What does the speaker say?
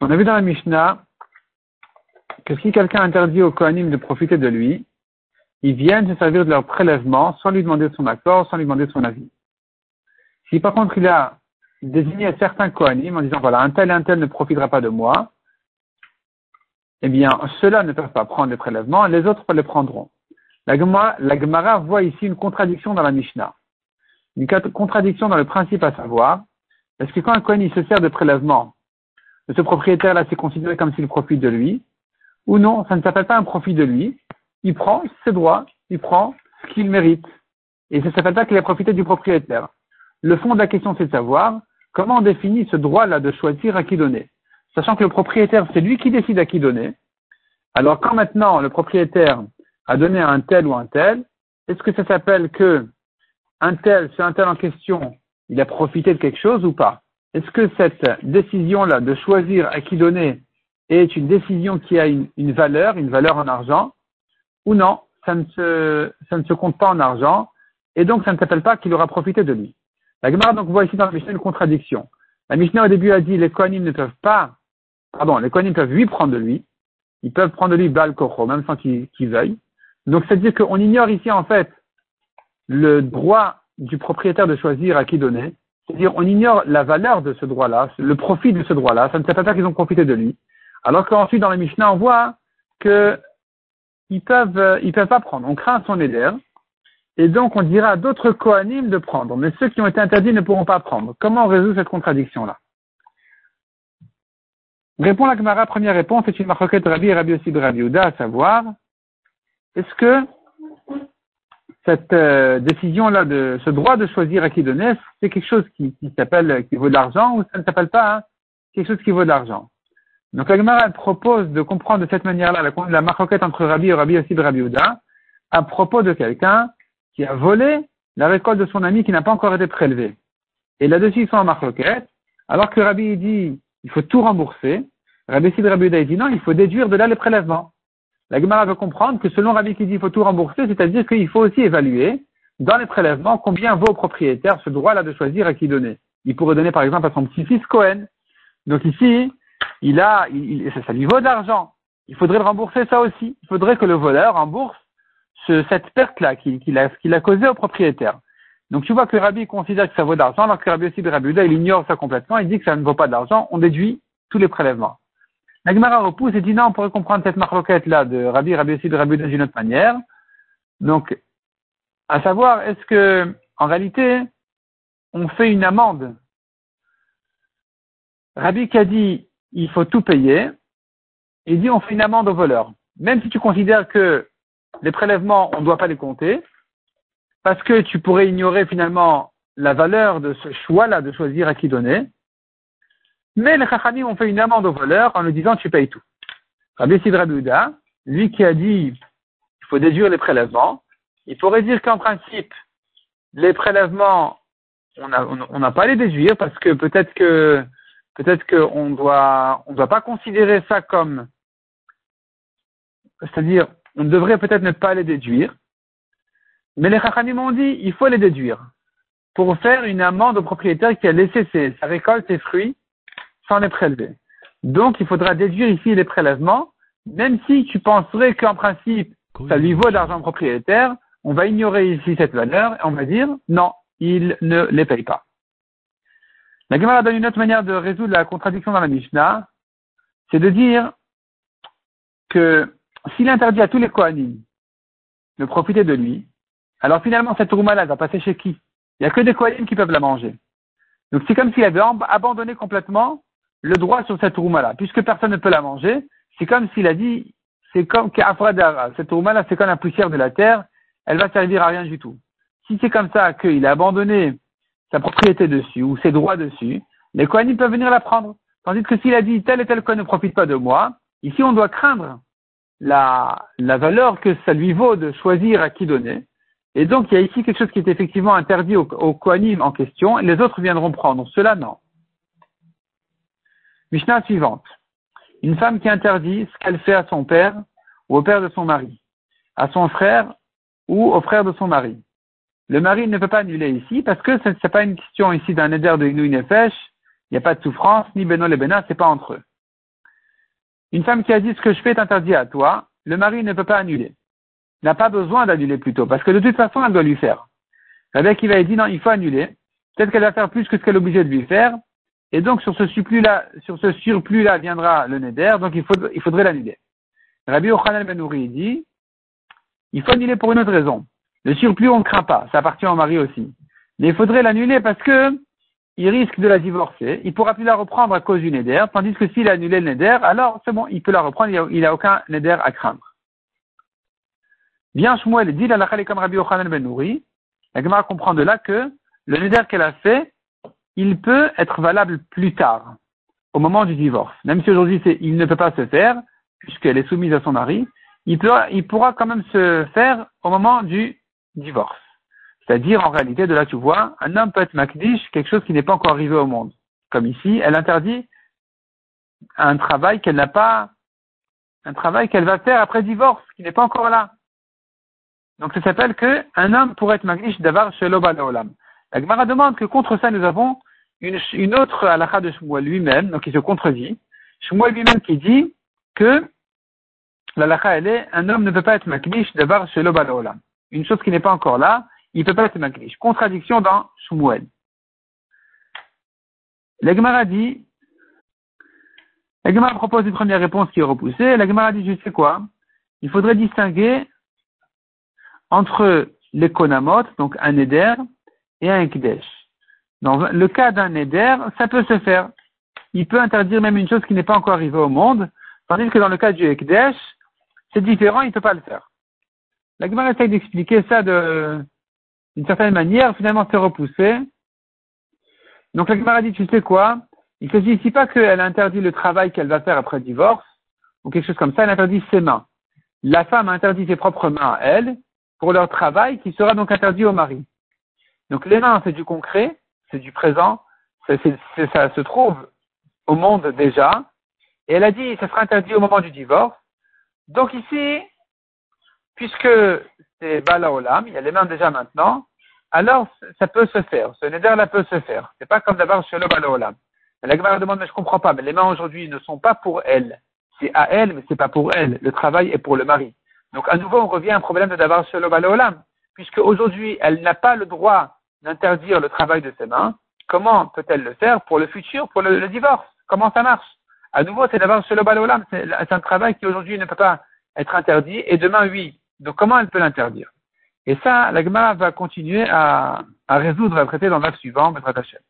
On a vu dans la Mishnah que si quelqu'un interdit au Kohanim de profiter de lui, ils viennent se servir de leur prélèvement sans lui demander son accord, sans lui demander son avis. Si par contre il a désigné certains Kohanim en disant voilà, un tel et un tel ne profitera pas de moi, eh bien, ceux-là ne peuvent pas prendre les prélèvements, les autres les prendront. La Gemara voit ici une contradiction dans la Mishnah une contradiction dans le principe à savoir, est-ce que quand un Kohen se sert de prélèvement, de ce propriétaire-là, c'est considéré comme s'il profite de lui, ou non, ça ne s'appelle pas un profit de lui, il prend ses droits, il prend ce qu'il mérite, et ça ne s'appelle pas qu'il a profité du propriétaire. Le fond de la question, c'est de savoir comment on définit ce droit-là de choisir à qui donner. Sachant que le propriétaire, c'est lui qui décide à qui donner. Alors quand maintenant le propriétaire a donné à un tel ou un tel, est-ce que ça s'appelle que un tel, ce un tel en question, il a profité de quelque chose ou pas? Est-ce que cette décision-là de choisir à qui donner est une décision qui a une, valeur, une valeur en argent, ou non, ça ne, se, ça ne se compte pas en argent, et donc ça ne s'appelle pas qu'il aura profité de lui. La Gemara donc voit ici dans la Mishnah une contradiction. La Mishnah au début a dit les Kohanim ne peuvent pas, pardon, les Kohanim peuvent lui prendre de lui, ils peuvent prendre de lui Baal même sans qu'ils veuillent. Donc c'est-à-dire qu'on ignore ici en fait le droit du propriétaire de choisir à qui donner. C'est-à-dire, on ignore la valeur de ce droit-là, le profit de ce droit-là. Ça ne s'appelle pas qu'ils ont profité de lui. Alors qu'ensuite, dans les Mishnah, on voit que ils peuvent, ils peuvent pas prendre. On craint son éder. Et donc, on dira à d'autres coanimes de prendre. Mais ceux qui ont été interdits ne pourront pas prendre. Comment on résout cette contradiction-là? Répond la Gemara, première réponse, c'est une marquette Rabbi et Rabbi aussi de Rabbi à savoir, est-ce que cette euh, décision-là, de ce droit de choisir à qui donner, c'est quelque chose qui, s'appelle, qui vaut de l'argent ou ça ne s'appelle pas hein, quelque chose qui vaut de l'argent. Donc la propose de comprendre de cette manière-là la, la marquette entre Rabbi et Rabbi aussi de Rabbi à propos de quelqu'un qui a volé la récolte de son ami qui n'a pas encore été prélevée. Et là-dessus, ils sont en marquette, alors que Rabbi dit il faut tout rembourser. Rabbi de Rabbi dit non, il faut déduire de là les prélèvements. La Gemara veut comprendre que selon Rabbi qui dit qu'il faut tout rembourser, c'est-à-dire qu'il faut aussi évaluer dans les prélèvements combien vaut au propriétaire ce droit-là de choisir à qui donner. Il pourrait donner par exemple à son petit-fils Cohen. Donc ici, il a, il, ça, lui vaut de l'argent. Il faudrait le rembourser ça aussi. Il faudrait que le voleur rembourse cette perte-là qu'il a, causée au propriétaire. Donc tu vois que Rabbi considère que ça vaut de l'argent, alors que Rabbi aussi de Rabbi il ignore ça complètement, il dit que ça ne vaut pas d'argent, on déduit tous les prélèvements. La repousse et dit non, on pourrait comprendre cette marloquette là de Rabbi, Rabbi aussi de Rabbi d'une autre manière. Donc, à savoir, est-ce que, en réalité, on fait une amende? Rabbi qui a dit, il faut tout payer, il dit, on fait une amende au voleur. Même si tu considères que les prélèvements, on ne doit pas les compter, parce que tu pourrais ignorer finalement la valeur de ce choix-là de choisir à qui donner, mais les Chachamim ont fait une amende au voleur en lui disant tu payes tout. Rabbi Sidra lui qui a dit il faut déduire les prélèvements, il pourrait dire qu'en principe, les prélèvements, on n'a pas à les déduire parce que peut-être que peut-être qu'on doit doit pas considérer ça comme c'est-à-dire on devrait peut-être ne pas les déduire, mais les Chachamim ont dit il faut les déduire pour faire une amende au propriétaire qui a laissé sa récolte, ses fruits sans les prélever. Donc, il faudra déduire ici les prélèvements, même si tu penserais qu'en principe, ça lui vaut d'argent propriétaire, on va ignorer ici cette valeur et on va dire non, il ne les paye pas. La Gemara donne une autre manière de résoudre la contradiction dans la Mishnah, c'est de dire que s'il interdit à tous les Kohanim de profiter de lui, alors finalement cette rouma-là va passer chez qui? Il n'y a que des Kohanim qui peuvent la manger. Donc c'est comme s'il avait abandonné complètement le droit sur cette rouma-là. Puisque personne ne peut la manger, c'est comme s'il a dit, c'est comme qu'Afradara, cette rouma-là, c'est comme la poussière de la terre, elle va servir à rien du tout. Si c'est comme ça qu'il a abandonné sa propriété dessus ou ses droits dessus, les Kohanim peuvent venir la prendre. Tandis que s'il a dit tel et tel Kohen ne profite pas de moi, ici on doit craindre la, valeur que ça lui vaut de choisir à qui donner. Et donc il y a ici quelque chose qui est effectivement interdit aux, Kohanim en question, les autres viendront prendre. Cela non. Mishnah suivante. Une femme qui interdit ce qu'elle fait à son père ou au père de son mari, à son frère ou au frère de son mari. le mari ne peut pas annuler ici parce que ce n'est pas une question ici d'un éder de Inouï Nefesh, il n'y a pas de souffrance, ni Beno le Bena, c'est pas entre eux. Une femme qui a dit ce que je fais est interdit à toi, le mari ne peut pas annuler. N'a pas besoin d'annuler plutôt, parce que de toute façon, elle doit lui faire. Avec qui va dire non, il faut annuler. Peut-être qu'elle va faire plus que ce qu'elle est obligée de lui faire. Et donc, sur ce surplus-là, sur ce surplus-là viendra le neder, donc il, faudrait l'annuler. Rabbi Ochanan Benouri dit, il faut annuler pour une autre raison. Le surplus, on ne craint pas. Ça appartient au mari aussi. Mais il faudrait l'annuler parce que il risque de la divorcer. Il pourra plus la reprendre à cause du neder. Tandis que s'il a annulé le neder, alors c'est bon, il peut la reprendre. Il n'a aucun neder à craindre. Bien Shmuel dit la comme Rabbi Yochanan ben Nouri. La Gemara comprend de là que le neder qu'elle a fait, il peut être valable plus tard, au moment du divorce. Même si aujourd'hui il ne peut pas se faire, puisqu'elle est soumise à son mari, il, peut, il pourra quand même se faire au moment du divorce. C'est-à-dire, en réalité, de là, tu vois, un homme peut être makdish, quelque chose qui n'est pas encore arrivé au monde. Comme ici, elle interdit un travail qu'elle n'a pas, un travail qu'elle va faire après divorce, qui n'est pas encore là. Donc, ça s'appelle que un homme pourrait être makdish d'avoir chez olam. La Gemara demande que contre ça, nous avons une, autre halakha de Shmuel lui-même, donc il se contredit. Shmuel lui-même qui dit que l'halakha, elle est, un homme ne peut pas être makdish d'avoir chez olam. Une chose qui n'est pas encore là, il ne peut pas être Makdish. Contradiction dans Shmuel. La dit, la propose une première réponse qui est repoussée. La Gemara dit, je sais quoi? Il faudrait distinguer entre les konamot, donc un éder, et un ekdesh. Dans le cas d'un éder, ça peut se faire. Il peut interdire même une chose qui n'est pas encore arrivée au monde, tandis que dans le cas du ekdesh, c'est différent, il ne peut pas le faire. La Gemara essaye d'expliquer ça d'une certaine manière, finalement, c'est repoussé. Donc la Gemara dit, tu sais quoi? Il ne s'agit ici pas qu'elle interdit le travail qu'elle va faire après divorce, ou quelque chose comme ça, elle interdit ses mains. La femme interdit ses propres mains à elle, pour leur travail, qui sera donc interdit au mari. Donc les mains, c'est du concret, c'est du présent, ça se trouve au monde déjà, et elle a dit, ça sera interdit au moment du divorce. Donc ici, puisque c'est Bala Olam, il y a les mains déjà maintenant, alors ça peut se faire. Ce neder-là peut se faire. C'est pas comme d'abord chez le Bala Olam. La Gemara demande, mais je comprends pas, mais les mains aujourd'hui ne sont pas pour elle. C'est à elle, mais c'est pas pour elle. Le travail est pour le mari. Donc à nouveau, on revient à un problème de d'abord chez le Bala Olam. Puisque aujourd'hui, elle n'a pas le droit d'interdire le travail de ses mains, comment peut-elle le faire pour le futur, pour le, divorce? Comment ça marche? À nouveau, c'est d'abord chez le Bala Olam. C'est un travail qui aujourd'hui ne peut pas être interdit, et demain, oui. Donc comment elle peut l'interdire? Et ça, la va continuer à, à résoudre, à traiter dans l'acte suivant, Maître Hachem.